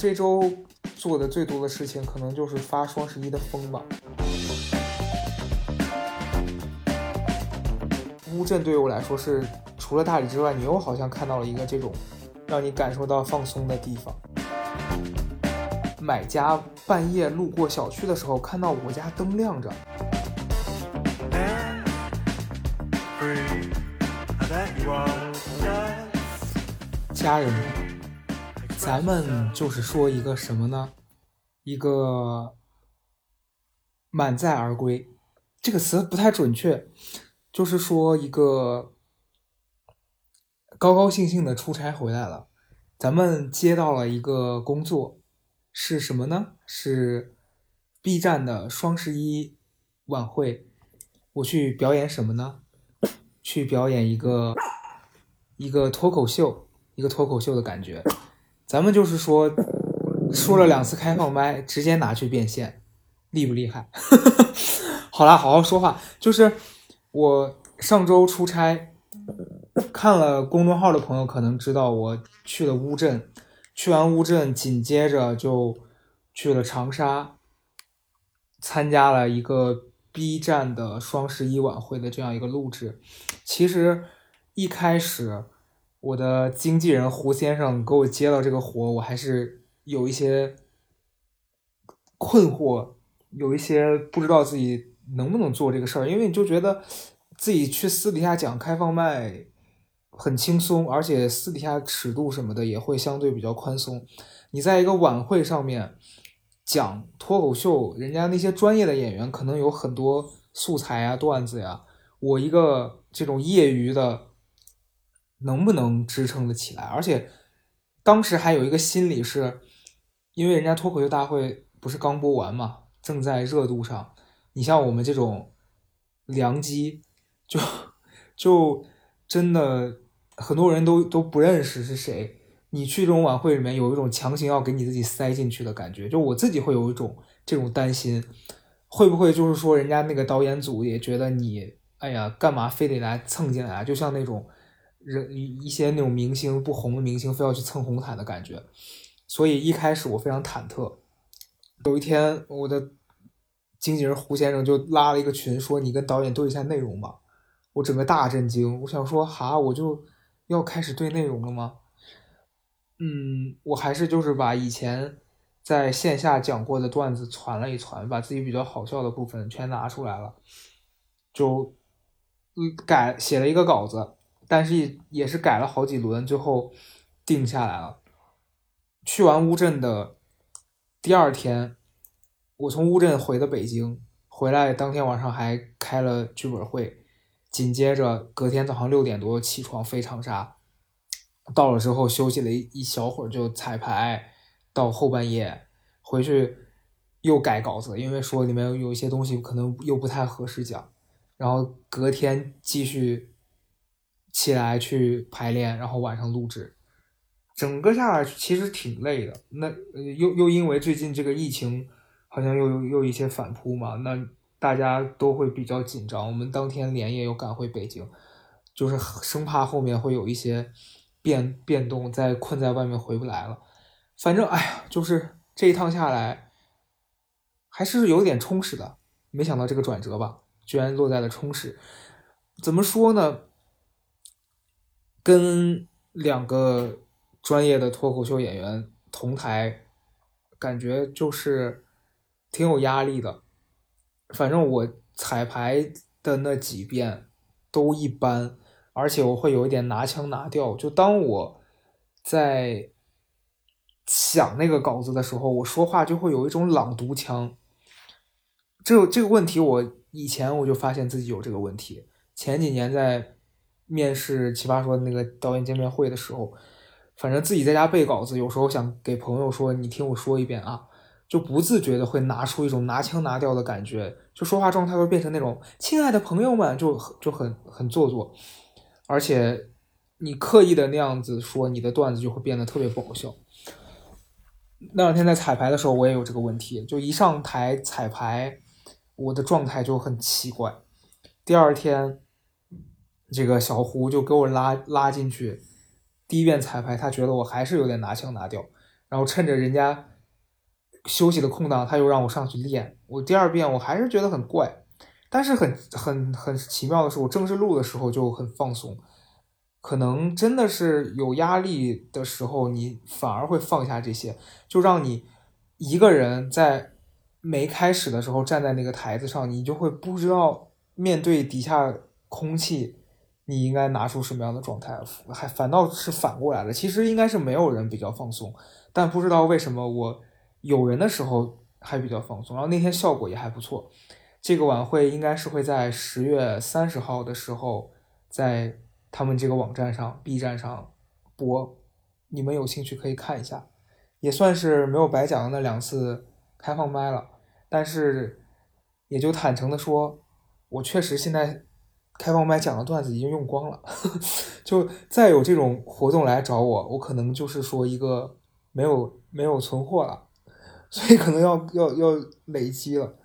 这周做的最多的事情，可能就是发双十一的疯吧。乌镇对于我来说是，除了大理之外，你又好像看到了一个这种让你感受到放松的地方。买家半夜路过小区的时候，看到我家灯亮着。家人们，咱们就是说一个什么呢？一个满载而归，这个词不太准确，就是说一个高高兴兴的出差回来了。咱们接到了一个工作，是什么呢？是 B 站的双十一晚会。我去表演什么呢？去表演一个一个脱口秀。一个脱口秀的感觉，咱们就是说，说了两次开放麦，直接拿去变现，厉不厉害？好啦，好好说话。就是我上周出差，看了公众号的朋友可能知道，我去了乌镇，去完乌镇，紧接着就去了长沙，参加了一个 B 站的双十一晚会的这样一个录制。其实一开始。我的经纪人胡先生给我接到这个活，我还是有一些困惑，有一些不知道自己能不能做这个事儿，因为你就觉得自己去私底下讲开放麦很轻松，而且私底下尺度什么的也会相对比较宽松。你在一个晚会上面讲脱口秀，人家那些专业的演员可能有很多素材啊、段子呀，我一个这种业余的。能不能支撑得起来？而且当时还有一个心理是，因为人家脱口秀大会不是刚播完嘛，正在热度上。你像我们这种良机，就就真的很多人都都不认识是谁。你去这种晚会里面，有一种强行要给你自己塞进去的感觉。就我自己会有一种这种担心，会不会就是说人家那个导演组也觉得你，哎呀，干嘛非得来蹭进来？就像那种。人一一些那种明星不红的明星非要去蹭红毯的感觉，所以一开始我非常忐忑。有一天，我的经纪人胡先生就拉了一个群，说：“你跟导演对一下内容吧。”我整个大震惊，我想说：“哈，我就要开始对内容了吗？”嗯，我还是就是把以前在线下讲过的段子传了一传，把自己比较好笑的部分全拿出来了，就嗯改写了一个稿子。但是也也是改了好几轮，最后定下来了。去完乌镇的第二天，我从乌镇回的北京，回来当天晚上还开了剧本会，紧接着隔天早上六点多起床飞长沙，到了之后休息了一一小会儿就彩排，到后半夜回去又改稿子，因为说里面有一些东西可能又不太合适讲，然后隔天继续。起来去排练，然后晚上录制，整个下来其实挺累的。那又又因为最近这个疫情好像又又一些反扑嘛，那大家都会比较紧张。我们当天连夜又赶回北京，就是生怕后面会有一些变变动，再困在外面回不来了。反正哎呀，就是这一趟下来还是有点充实的。没想到这个转折吧，居然落在了充实。怎么说呢？跟两个专业的脱口秀演员同台，感觉就是挺有压力的。反正我彩排的那几遍都一般，而且我会有一点拿腔拿调。就当我在想那个稿子的时候，我说话就会有一种朗读腔。这这个问题，我以前我就发现自己有这个问题。前几年在。面试奇葩说那个导演见面会的时候，反正自己在家背稿子，有时候想给朋友说：“你听我说一遍啊”，就不自觉的会拿出一种拿腔拿调的感觉，就说话状态会变成那种“亲爱的朋友们”，就就很很做作。而且你刻意的那样子说，你的段子就会变得特别不好笑。那两天在彩排的时候，我也有这个问题，就一上台彩排，我的状态就很奇怪。第二天。这个小胡就给我拉拉进去，第一遍彩排，他觉得我还是有点拿腔拿调，然后趁着人家休息的空档，他又让我上去练。我第二遍我还是觉得很怪，但是很很很奇妙的是，我正式录的时候就很放松。可能真的是有压力的时候，你反而会放下这些，就让你一个人在没开始的时候站在那个台子上，你就会不知道面对底下空气，你应该拿出什么样的状态，还反倒是反过来了。其实应该是没有人比较放松，但不知道为什么我有人的时候还比较放松，然后那天效果也还不错。这个晚会应该是会在十月三十号的时候在。他们这个网站上，B 站上播，你们有兴趣可以看一下，也算是没有白讲那两次开放麦了。但是，也就坦诚的说，我确实现在开放麦讲的段子已经用光了，就再有这种活动来找我，我可能就是说一个没有没有存货了，所以可能要要要累积了。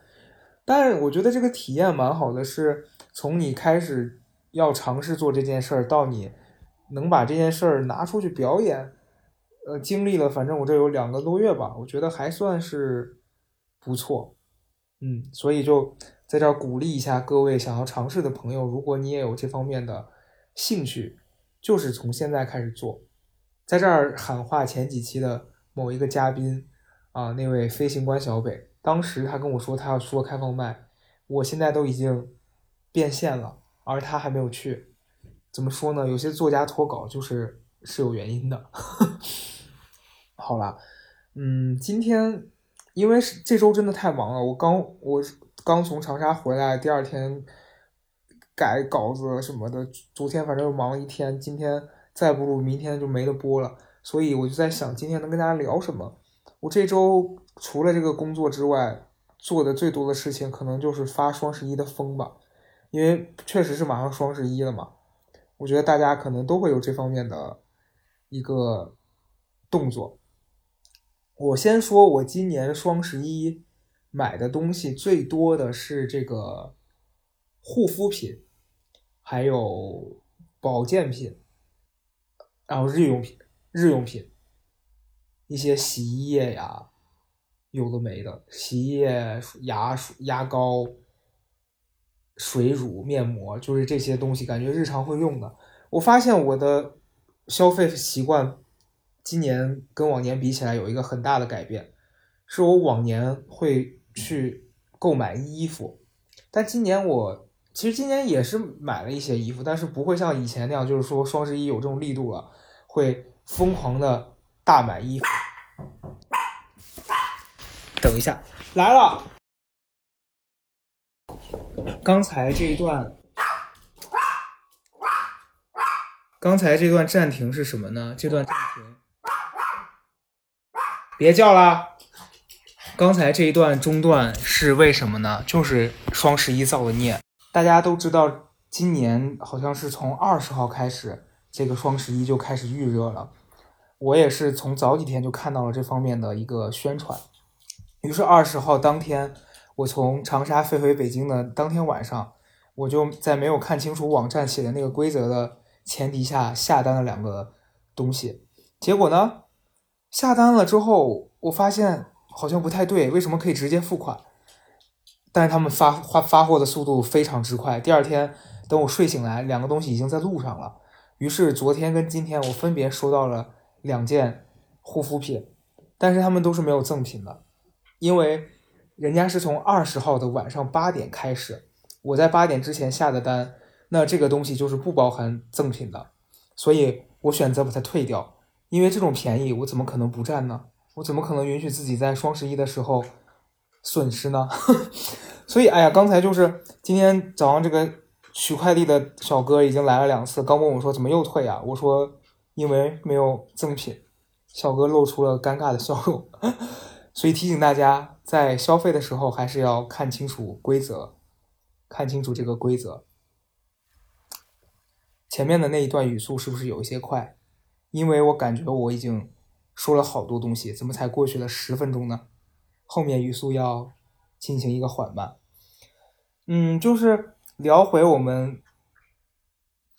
但是我觉得这个体验蛮好的，是从你开始。要尝试做这件事儿，到你能把这件事儿拿出去表演，呃，经历了，反正我这有两个多月吧，我觉得还算是不错，嗯，所以就在这儿鼓励一下各位想要尝试的朋友，如果你也有这方面的兴趣，就是从现在开始做。在这儿喊话前几期的某一个嘉宾啊，那位飞行官小北，当时他跟我说他要说开放麦，我现在都已经变现了。而他还没有去，怎么说呢？有些作家脱稿就是是有原因的。好了，嗯，今天因为是这周真的太忙了，我刚我刚从长沙回来，第二天改稿子什么的，昨天反正又忙了一天，今天再不录，明天就没得播了。所以我就在想，今天能跟大家聊什么？我这周除了这个工作之外，做的最多的事情可能就是发双十一的疯吧。因为确实是马上双十一了嘛，我觉得大家可能都会有这方面的一个动作。我先说，我今年双十一买的东西最多的是这个护肤品，还有保健品，然后日用品、日用品，一些洗衣液呀，有的没的，洗衣液、牙刷、牙膏。水乳、面膜，就是这些东西，感觉日常会用的。我发现我的消费习惯今年跟往年比起来有一个很大的改变，是我往年会去购买衣服，但今年我其实今年也是买了一些衣服，但是不会像以前那样，就是说双十一有这种力度了，会疯狂的大买衣服。等一下，来了。刚才这一段，刚才这段暂停是什么呢？这段暂停，别叫了。刚才这一段中断是为什么呢？就是双十一造的孽。大家都知道，今年好像是从二十号开始，这个双十一就开始预热了。我也是从早几天就看到了这方面的一个宣传，于是二十号当天。我从长沙飞回北京的当天晚上，我就在没有看清楚网站写的那个规则的前提下下单了两个东西。结果呢，下单了之后，我发现好像不太对，为什么可以直接付款？但是他们发发发货的速度非常之快。第二天等我睡醒来，两个东西已经在路上了。于是昨天跟今天我分别收到了两件护肤品，但是他们都是没有赠品的，因为。人家是从二十号的晚上八点开始，我在八点之前下的单，那这个东西就是不包含赠品的，所以我选择把它退掉，因为这种便宜我怎么可能不占呢？我怎么可能允许自己在双十一的时候损失呢？所以，哎呀，刚才就是今天早上这个取快递的小哥已经来了两次，刚问我说怎么又退啊？我说因为没有赠品，小哥露出了尴尬的笑容。所以提醒大家，在消费的时候还是要看清楚规则，看清楚这个规则。前面的那一段语速是不是有一些快？因为我感觉我已经说了好多东西，怎么才过去了十分钟呢？后面语速要进行一个缓慢。嗯，就是聊回我们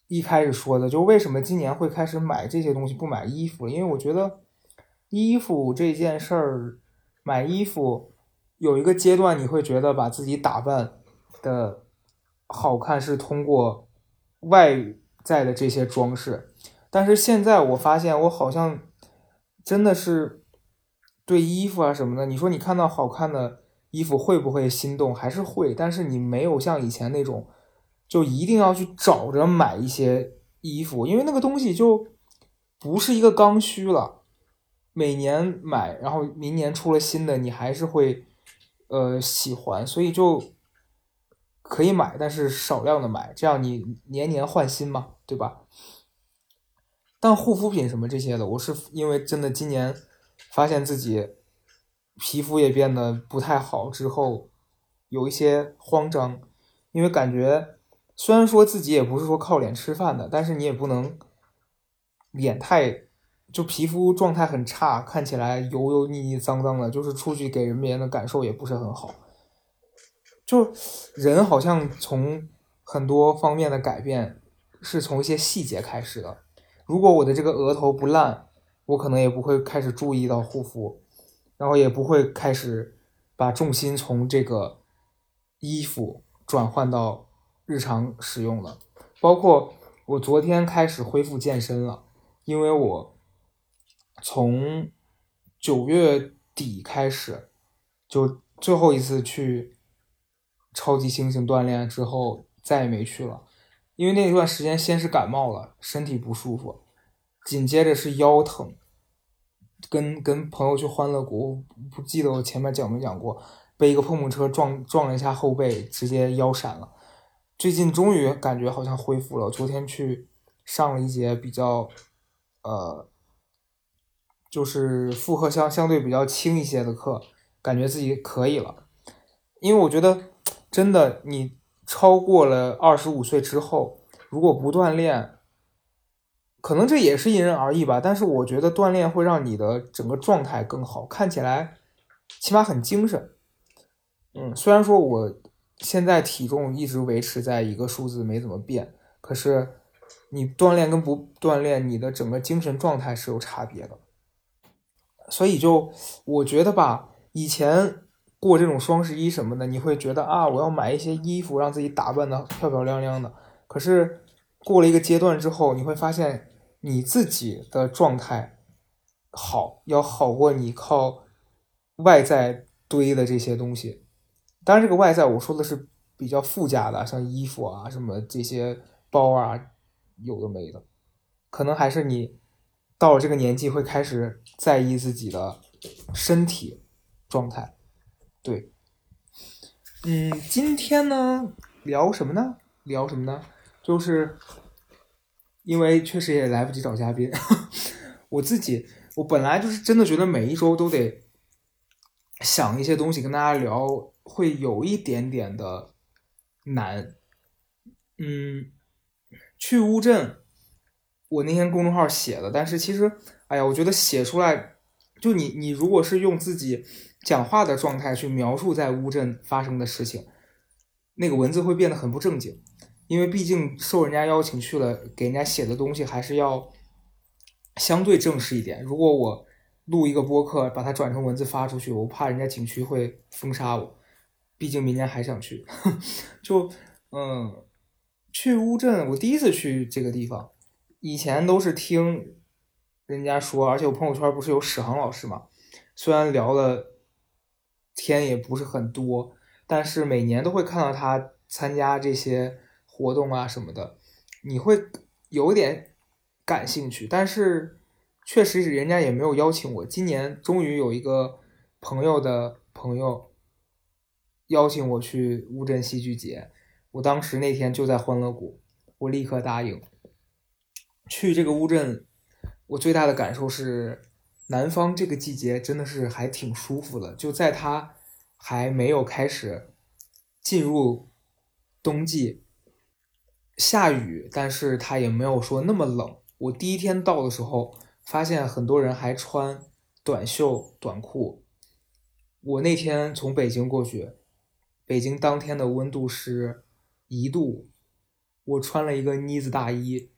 一开始说的，就为什么今年会开始买这些东西，不买衣服？因为我觉得。衣服这件事儿，买衣服有一个阶段，你会觉得把自己打扮的好看是通过外在的这些装饰，但是现在我发现我好像真的是对衣服啊什么的，你说你看到好看的衣服会不会心动？还是会，但是你没有像以前那种就一定要去找着买一些衣服，因为那个东西就不是一个刚需了。每年买，然后明年出了新的，你还是会呃喜欢，所以就可以买，但是少量的买，这样你年年换新嘛，对吧？但护肤品什么这些的，我是因为真的今年发现自己皮肤也变得不太好之后，有一些慌张，因为感觉虽然说自己也不是说靠脸吃饭的，但是你也不能脸太。就皮肤状态很差，看起来油油腻腻、脏脏的，就是出去给人别人的感受也不是很好。就人好像从很多方面的改变是从一些细节开始的。如果我的这个额头不烂，我可能也不会开始注意到护肤，然后也不会开始把重心从这个衣服转换到日常使用了。包括我昨天开始恢复健身了，因为我。从九月底开始，就最后一次去超级猩猩锻炼之后，再也没去了。因为那一段时间先是感冒了，身体不舒服，紧接着是腰疼。跟跟朋友去欢乐谷，不记得我前面讲没讲过，被一个碰碰车撞撞了一下后背，直接腰闪了。最近终于感觉好像恢复了，昨天去上了一节比较，呃。就是负荷相相对比较轻一些的课，感觉自己可以了。因为我觉得，真的，你超过了二十五岁之后，如果不锻炼，可能这也是因人而异吧。但是我觉得锻炼会让你的整个状态更好，看起来起码很精神。嗯，虽然说我现在体重一直维持在一个数字，没怎么变，可是你锻炼跟不锻炼，你的整个精神状态是有差别的。所以就我觉得吧，以前过这种双十一什么的，你会觉得啊，我要买一些衣服，让自己打扮的漂漂亮亮的。可是过了一个阶段之后，你会发现你自己的状态好，要好过你靠外在堆的这些东西。当然，这个外在我说的是比较附加的，像衣服啊什么这些包啊，有的没的，可能还是你。到了这个年纪，会开始在意自己的身体状态。对，嗯，今天呢聊什么呢？聊什么呢？就是因为确实也来不及找嘉宾，我自己我本来就是真的觉得每一周都得想一些东西跟大家聊，会有一点点的难。嗯，去乌镇。我那天公众号写的，但是其实，哎呀，我觉得写出来，就你你如果是用自己讲话的状态去描述在乌镇发生的事情，那个文字会变得很不正经，因为毕竟受人家邀请去了，给人家写的东西还是要相对正式一点。如果我录一个播客，把它转成文字发出去，我怕人家景区会封杀我，毕竟明年还想去。就嗯，去乌镇，我第一次去这个地方。以前都是听人家说，而且我朋友圈不是有史航老师嘛？虽然聊了天也不是很多，但是每年都会看到他参加这些活动啊什么的，你会有点感兴趣。但是确实是人家也没有邀请我。今年终于有一个朋友的朋友邀请我去乌镇戏剧节，我当时那天就在欢乐谷，我立刻答应。去这个乌镇，我最大的感受是，南方这个季节真的是还挺舒服的。就在它还没有开始进入冬季，下雨，但是它也没有说那么冷。我第一天到的时候，发现很多人还穿短袖短裤。我那天从北京过去，北京当天的温度是一度，我穿了一个呢子大衣。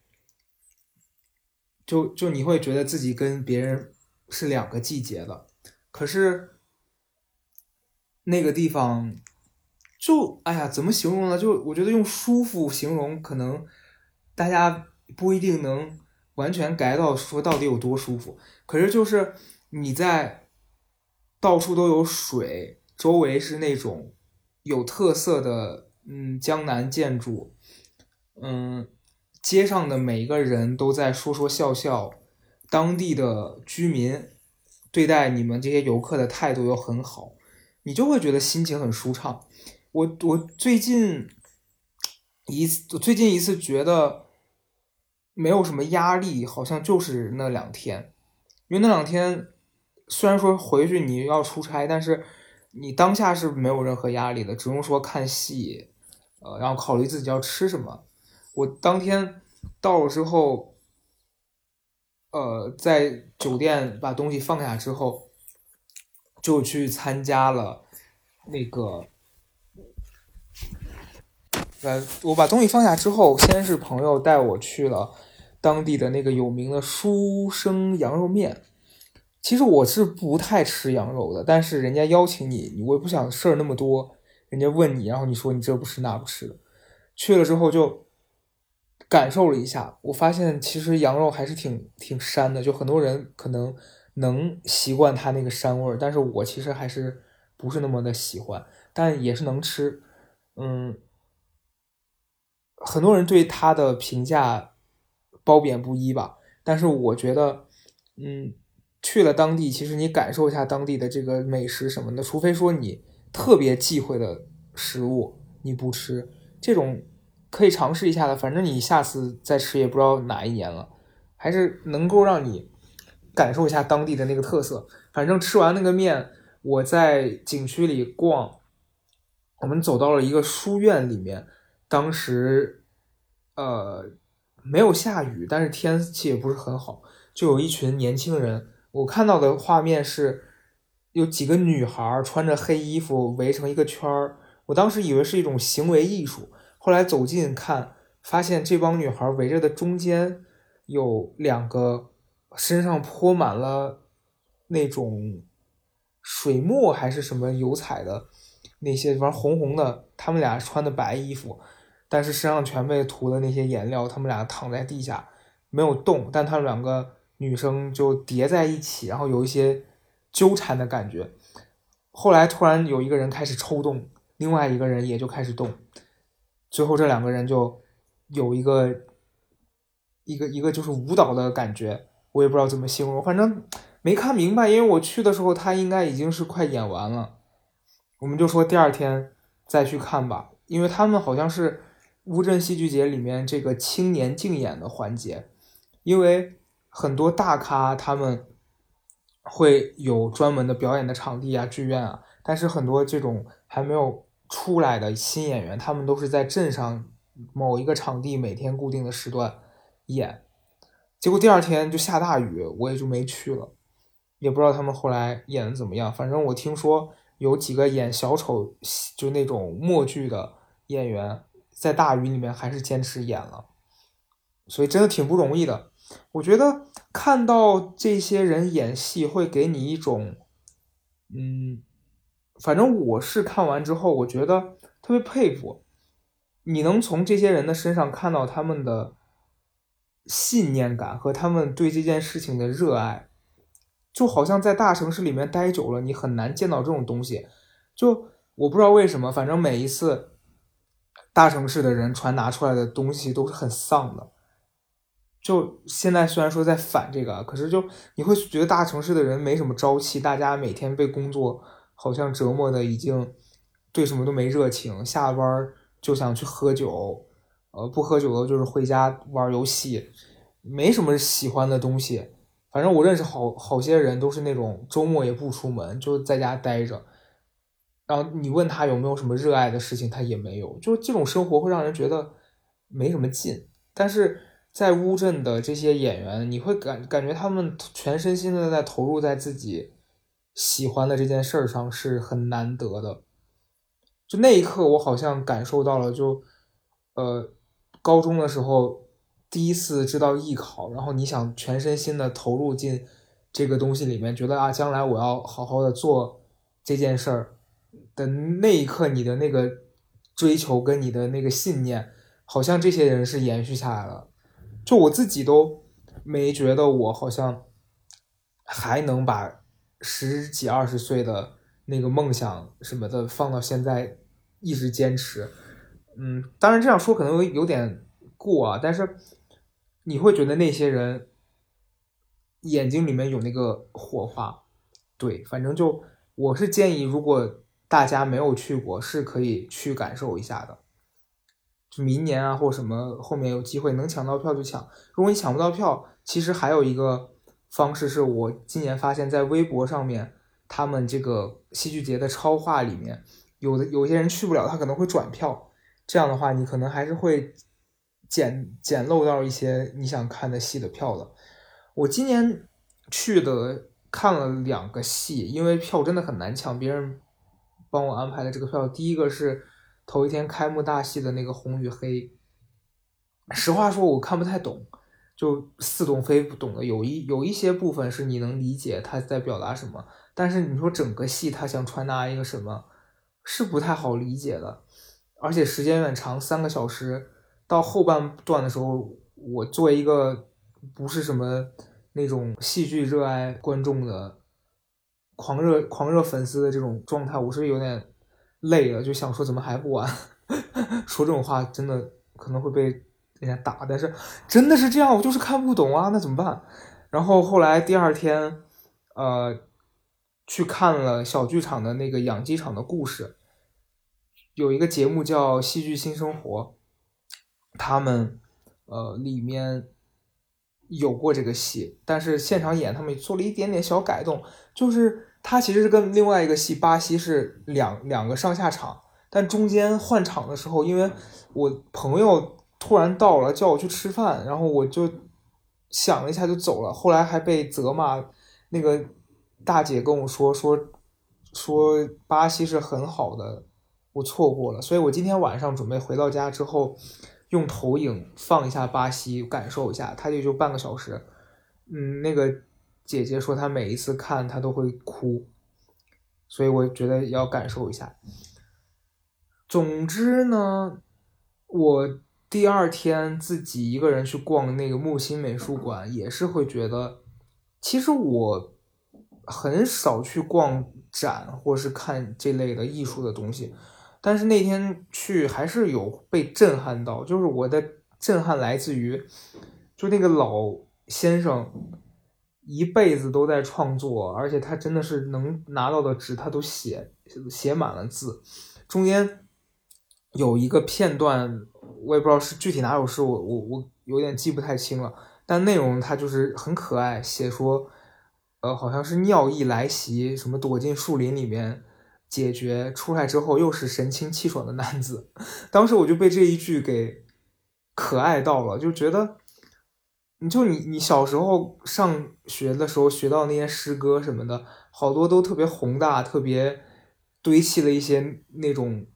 就就你会觉得自己跟别人是两个季节的，可是那个地方就哎呀，怎么形容呢？就我觉得用舒服形容，可能大家不一定能完全 get 到说到底有多舒服。可是就是你在到处都有水，周围是那种有特色的嗯江南建筑，嗯，街上的每一个人都在说说笑笑，当地的居民对待你们这些游客的态度又很好，你就会觉得心情很舒畅。我我最近一次，最近一次觉得没有什么压力，好像就是那两天，因为那两天虽然说回去你要出差，但是你当下是没有任何压力的，只用说看戏，呃，然后考虑自己要吃什么。我当天到了之后，呃，在酒店把东西放下之后，就去参加了那个。呃，我把东西放下之后，先是朋友带我去了当地的那个有名的书生羊肉面。其实我是不太吃羊肉的，但是人家邀请你，我也不想事儿那么多。人家问你，然后你说你这不吃那不吃的。去了之后就感受了一下，我发现其实羊肉还是挺挺膻的，就很多人可能能习惯它那个膻味儿，但是我其实还是不是那么的喜欢，但也是能吃，嗯。很多人对他的评价褒贬不一吧，但是我觉得，嗯，去了当地，其实你感受一下当地的这个美食什么的，除非说你特别忌讳的食物你不吃，这种可以尝试一下的。反正你下次再吃也不知道哪一年了，还是能够让你感受一下当地的那个特色。反正吃完那个面，我在景区里逛，我们走到了一个书院里面。当时，呃，没有下雨，但是天气也不是很好，就有一群年轻人。我看到的画面是，有几个女孩穿着黑衣服围成一个圈儿。我当时以为是一种行为艺术，后来走近看，发现这帮女孩围着的中间有两个身上泼满了那种水墨还是什么油彩的那些，反正红红的。他们俩穿的白衣服。但是身上全被涂的那些颜料，他们俩躺在地下没有动，但他们两个女生就叠在一起，然后有一些纠缠的感觉。后来突然有一个人开始抽动，另外一个人也就开始动，最后这两个人就有一个一个一个就是舞蹈的感觉，我也不知道怎么形容，反正没看明白，因为我去的时候他应该已经是快演完了，我们就说第二天再去看吧，因为他们好像是。乌镇戏剧节里面这个青年竞演的环节，因为很多大咖他们会有专门的表演的场地啊、剧院啊，但是很多这种还没有出来的新演员，他们都是在镇上某一个场地每天固定的时段演，结果第二天就下大雨，我也就没去了，也不知道他们后来演的怎么样。反正我听说有几个演小丑就那种默剧的演员。在大雨里面还是坚持演了，所以真的挺不容易的。我觉得看到这些人演戏会给你一种，嗯，反正我是看完之后，我觉得特别佩服。你能从这些人的身上看到他们的信念感和他们对这件事情的热爱，就好像在大城市里面待久了，你很难见到这种东西。就我不知道为什么，反正每一次。大城市的人传达出来的东西都是很丧的，就现在虽然说在反这个，可是就你会觉得大城市的人没什么朝气，大家每天被工作好像折磨的已经对什么都没热情，下班就想去喝酒，呃，不喝酒的就是回家玩游戏，没什么喜欢的东西。反正我认识好好些人都是那种周末也不出门，就在家待着。然后你问他有没有什么热爱的事情，他也没有。就这种生活会让人觉得没什么劲。但是在乌镇的这些演员，你会感感觉他们全身心的在投入在自己喜欢的这件事儿上，是很难得的。就那一刻，我好像感受到了，就呃，高中的时候第一次知道艺考，然后你想全身心的投入进这个东西里面，觉得啊，将来我要好好的做这件事儿的那一刻，你的那个追求跟你的那个信念，好像这些人是延续下来了。就我自己都没觉得我好像还能把十几二十岁的那个梦想什么的放到现在一直坚持。嗯，当然这样说可能有有点过啊，但是你会觉得那些人眼睛里面有那个火花，对，反正就我是建议，如果大家没有去过，是可以去感受一下的。就明年啊，或什么后面有机会能抢到票就抢。如果你抢不到票，其实还有一个方式是我今年发现，在微博上面，他们这个戏剧节的超话里面，有的有些人去不了，他可能会转票。这样的话，你可能还是会捡捡漏到一些你想看的戏的票的。我今年去的看了两个戏，因为票真的很难抢，别人帮我安排的这个票。第一个是头一天开幕大戏的那个《红与黑》，实话说我看不太懂，就似懂非不懂的，有一有一些部分是你能理解他在表达什么，但是你说整个戏他想传达一个什么，是不太好理解的。而且时间有点长，三个小时。到后半段的时候，我作为一个不是什么那种戏剧热爱观众的狂热狂热粉丝的这种状态，我是有点累了，就想说怎么还不完？说这种话真的可能会被人家打，但是真的是这样，我就是看不懂啊，那怎么办？然后后来第二天，呃，去看了小剧场的那个养鸡场的故事。有一个节目叫《戏剧新生活》，他们呃里面有过这个戏，但是现场演他们做了一点点小改动，就是它其实是跟另外一个戏《巴西》是两两个上下场，但中间换场的时候，因为我朋友突然到了叫我去吃饭，然后我就想了一下就走了，后来还被责骂。那个大姐跟我说说说巴西是很好的。我错过了，所以我今天晚上准备回到家之后，用投影放一下巴西，感受一下。它也就半个小时。嗯，那个姐姐说她每一次看她都会哭，所以我觉得要感受一下。总之呢，我第二天自己一个人去逛那个木心美术馆，也是会觉得，其实我很少去逛展或是看这类的艺术的东西。但是那天去还是有被震撼到，就是我的震撼来自于，就那个老先生一辈子都在创作，而且他真的是能拿到的纸他都写写满了字，中间有一个片段我也不知道是具体哪首诗，我我我有点记不太清了，但内容他就是很可爱，写说，呃好像是尿意来袭，什么躲进树林里面。解决出来之后又是神清气爽的男子，当时我就被这一句给可爱到了，就觉得，你就你你小时候上学的时候学到那些诗歌什么的，好多都特别宏大，特别堆砌了一些那种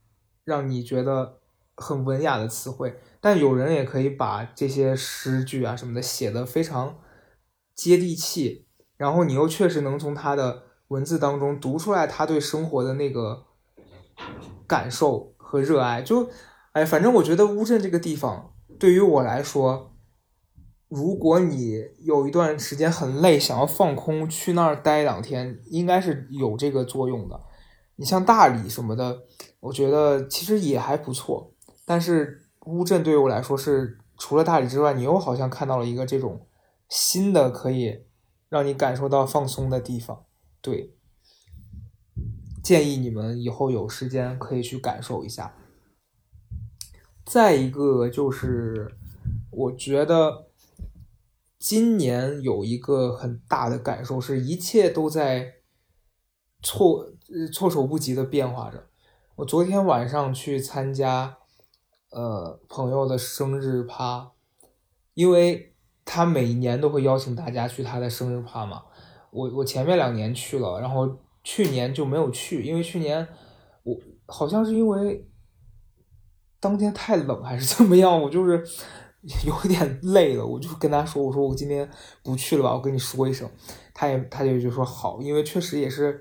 让你觉得很文雅的词汇，但有人也可以把这些诗句啊什么的写的非常接地气，然后你又确实能从他的。文字当中读出来他对生活的那个感受和热爱，就哎，反正我觉得乌镇这个地方对于我来说，如果你有一段时间很累，想要放空，去那儿待两天，应该是有这个作用的。你像大理什么的，我觉得其实也还不错，但是乌镇对于我来说是除了大理之外，你又好像看到了一个这种新的可以让你感受到放松的地方。对，建议你们以后有时间可以去感受一下。再一个就是，我觉得今年有一个很大的感受，是一切都在措措手不及的变化着。我昨天晚上去参加呃朋友的生日趴，因为他每一年都会邀请大家去他的生日趴嘛。我我前面两年去了，然后去年就没有去，因为去年我好像是因为当天太冷还是怎么样，我就是 有点累了，我就跟他说，我说我今天不去了吧，我跟你说一声。他也他就就说好，因为确实也是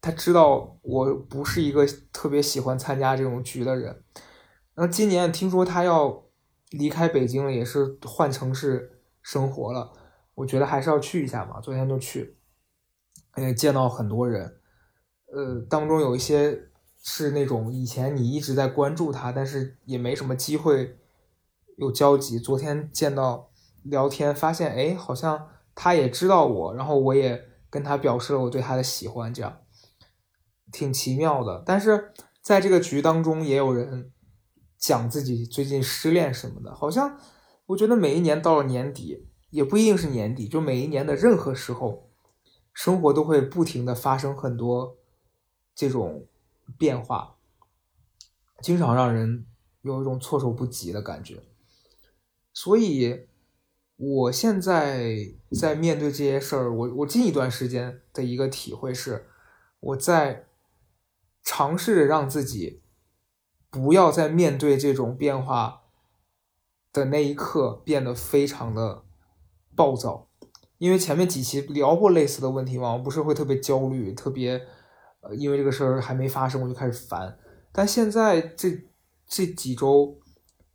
他知道我不是一个特别喜欢参加这种局的人。然后今年听说他要离开北京了，也是换城市生活了，我觉得还是要去一下嘛。昨天就去，也见到很多人，呃，当中有一些是那种以前你一直在关注他，但是也没什么机会有交集。昨天见到聊天，发现哎，好像他也知道我，然后我也跟他表示了我对他的喜欢，这样挺奇妙的。但是在这个局当中，也有人。讲自己最近失恋什么的，好像我觉得每一年到了年底，也不一定是年底，就每一年的任何时候，生活都会不停的发生很多这种变化，经常让人有一种措手不及的感觉。所以，我现在在面对这些事儿，我我近一段时间的一个体会是，我在尝试着让自己。不要在面对这种变化的那一刻变得非常的暴躁，因为前面几期聊过类似的问题嘛，我不是会特别焦虑，特别呃，因为这个事儿还没发生我就开始烦。但现在这这几周，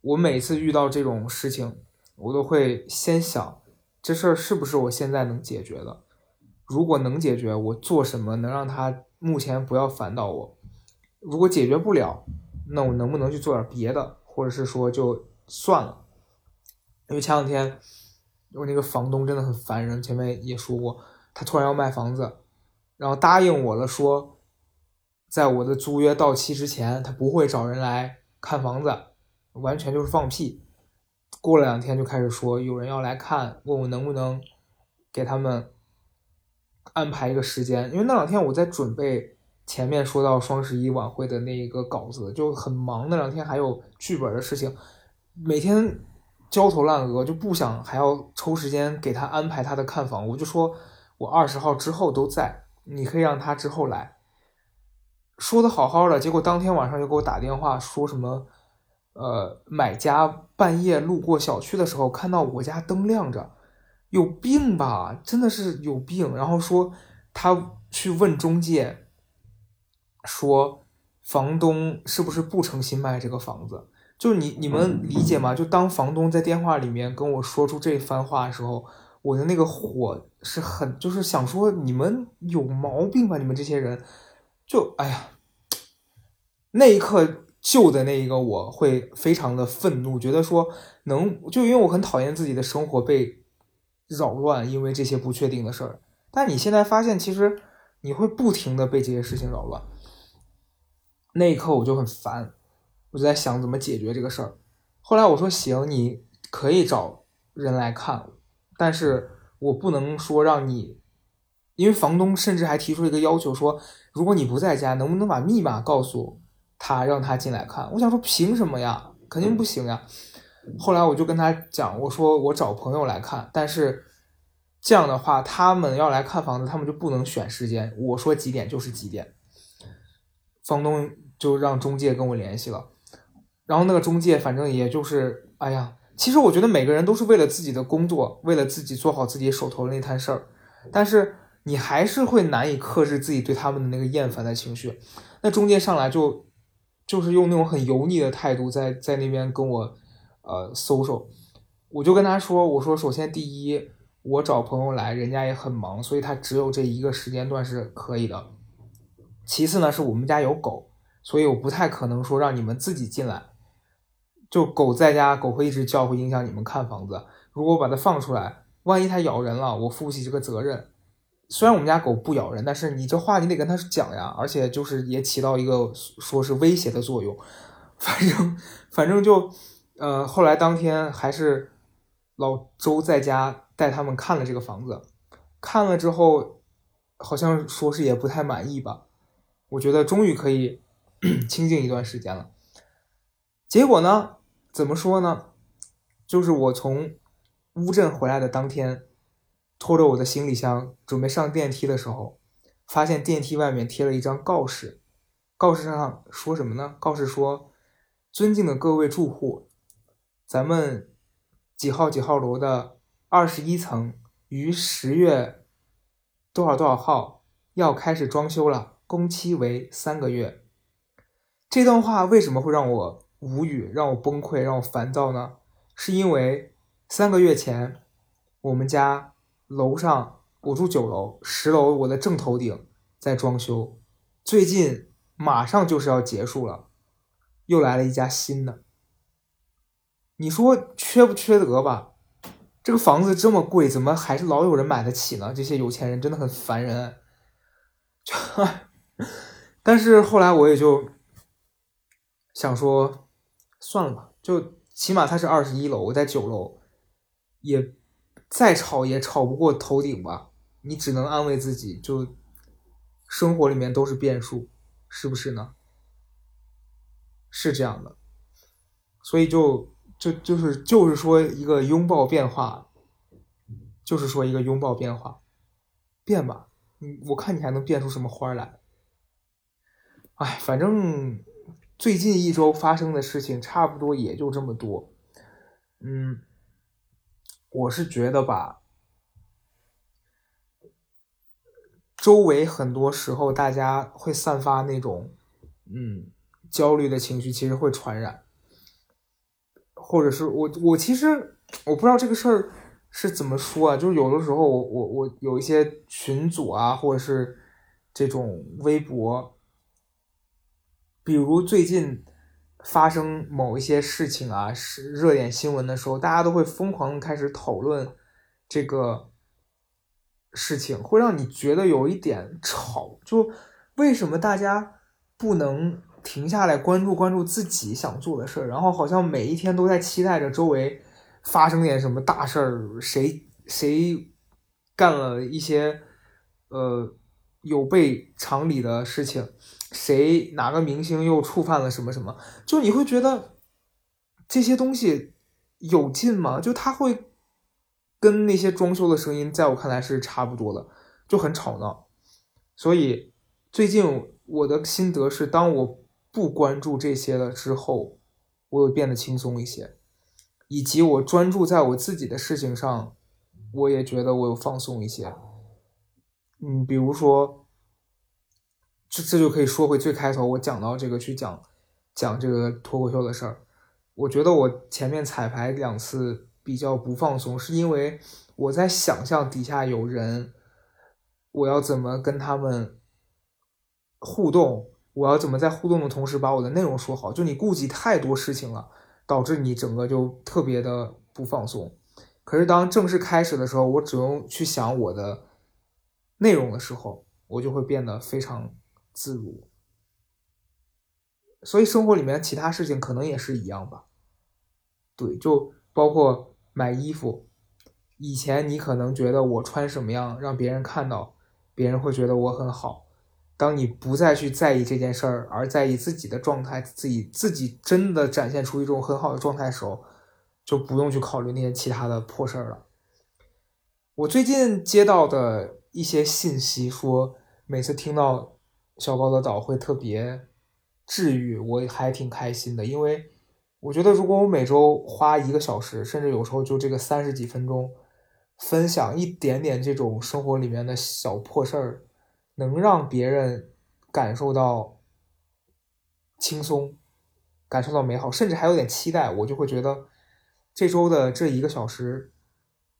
我每次遇到这种事情，我都会先想这事儿是不是我现在能解决的？如果能解决，我做什么能让他目前不要烦到我？如果解决不了，那我能不能去做点别的，或者是说就算了？因为前两天我那个房东真的很烦人，前面也说过，他突然要卖房子，然后答应我了，说在我的租约到期之前，他不会找人来看房子，完全就是放屁。过了两天就开始说有人要来看，问我能不能给他们安排一个时间，因为那两天我在准备。前面说到双十一晚会的那一个稿子就很忙，那两天还有剧本的事情，每天焦头烂额，就不想还要抽时间给他安排他的看房。我就说我二十号之后都在，你可以让他之后来。说的好好的，结果当天晚上又给我打电话说什么，呃，买家半夜路过小区的时候看到我家灯亮着，有病吧？真的是有病。然后说他去问中介。说房东是不是不诚心卖这个房子？就是你你们理解吗？就当房东在电话里面跟我说出这番话的时候，我的那个火是很，就是想说你们有毛病吧？你们这些人，就哎呀，那一刻旧的那一个我会非常的愤怒，觉得说能就因为我很讨厌自己的生活被扰乱，因为这些不确定的事儿。但你现在发现，其实你会不停的被这些事情扰乱。那一刻我就很烦，我就在想怎么解决这个事儿。后来我说行，你可以找人来看，但是我不能说让你，因为房东甚至还提出了一个要求，说如果你不在家，能不能把密码告诉他，让他进来看？我想说凭什么呀？肯定不行呀。后来我就跟他讲，我说我找朋友来看，但是这样的话，他们要来看房子，他们就不能选时间，我说几点就是几点。房东。就让中介跟我联系了，然后那个中介反正也就是，哎呀，其实我觉得每个人都是为了自己的工作，为了自己做好自己手头的那摊事儿，但是你还是会难以克制自己对他们的那个厌烦的情绪。那中介上来就就是用那种很油腻的态度在在那边跟我呃搜搜，我就跟他说，我说首先第一，我找朋友来，人家也很忙，所以他只有这一个时间段是可以的。其次呢，是我们家有狗。所以我不太可能说让你们自己进来，就狗在家，狗会一直叫，会影响你们看房子。如果我把它放出来，万一它咬人了，我负不起这个责任。虽然我们家狗不咬人，但是你这话你得跟它讲呀，而且就是也起到一个说是威胁的作用。反正反正就，呃，后来当天还是老周在家带他们看了这个房子，看了之后，好像说是也不太满意吧。我觉得终于可以。清静一段时间了，结果呢？怎么说呢？就是我从乌镇回来的当天，拖着我的行李箱准备上电梯的时候，发现电梯外面贴了一张告示，告示上说什么呢？告示说：“尊敬的各位住户，咱们几号几号楼的二十一层于十月多少多少号要开始装修了，工期为三个月。这段话为什么会让我无语、让我崩溃、让我烦躁呢？是因为三个月前，我们家楼上我住九楼，十楼我的正头顶在装修，最近马上就是要结束了，又来了一家新的。你说缺不缺德吧？这个房子这么贵，怎么还是老有人买得起呢？这些有钱人真的很烦人。就，但是后来我也就想说，算了吧，就起码他是二十一楼，我在九楼，也再吵也吵不过头顶吧。你只能安慰自己，就生活里面都是变数，是不是呢？是这样的，所以就。就就是就是说一个拥抱变化，就是说一个拥抱变化，变吧，嗯，我看你还能变出什么花来？哎，反正最近一周发生的事情差不多也就这么多，嗯，我是觉得吧，周围很多时候大家会散发那种嗯焦虑的情绪，其实会传染。或者是我我其实我不知道这个事儿是怎么说啊，就是有的时候我我我有一些群组啊，或者是这种微博，比如最近发生某一些事情啊，是热点新闻的时候，大家都会疯狂开始讨论这个事情，会让你觉得有一点吵。就为什么大家不能？停下来关注关注自己想做的事儿，然后好像每一天都在期待着周围发生点什么大事儿，谁谁干了一些呃有悖常理的事情，谁哪个明星又触犯了什么什么，就你会觉得这些东西有劲吗？就他会跟那些装修的声音，在我看来是差不多的，就很吵闹。所以最近我的心得是，当我。不关注这些了之后，我又变得轻松一些，以及我专注在我自己的事情上，我也觉得我有放松一些。嗯，比如说，这这就可以说回最开头我讲到这个去讲讲这个脱口秀的事儿。我觉得我前面彩排两次比较不放松，是因为我在想象底下有人，我要怎么跟他们互动。我要怎么在互动的同时把我的内容说好？就你顾及太多事情了，导致你整个就特别的不放松。可是当正式开始的时候，我只用去想我的内容的时候，我就会变得非常自如。所以生活里面其他事情可能也是一样吧。对，就包括买衣服，以前你可能觉得我穿什么样让别人看到，别人会觉得我很好。当你不再去在意这件事儿，而在意自己的状态，自己自己真的展现出一种很好的状态的时候，就不用去考虑那些其他的破事儿了。我最近接到的一些信息说，每次听到小高的岛会特别治愈，我还挺开心的，因为我觉得如果我每周花一个小时，甚至有时候就这个三十几分钟，分享一点点这种生活里面的小破事儿。能让别人感受到轻松，感受到美好，甚至还有点期待，我就会觉得这周的这一个小时，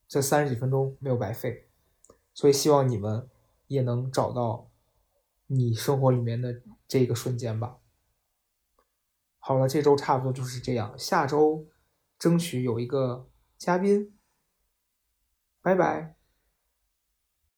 这三十几分钟没有白费。所以希望你们也能找到你生活里面的这个瞬间吧。好了，这周差不多就是这样，下周争取有一个嘉宾。拜拜。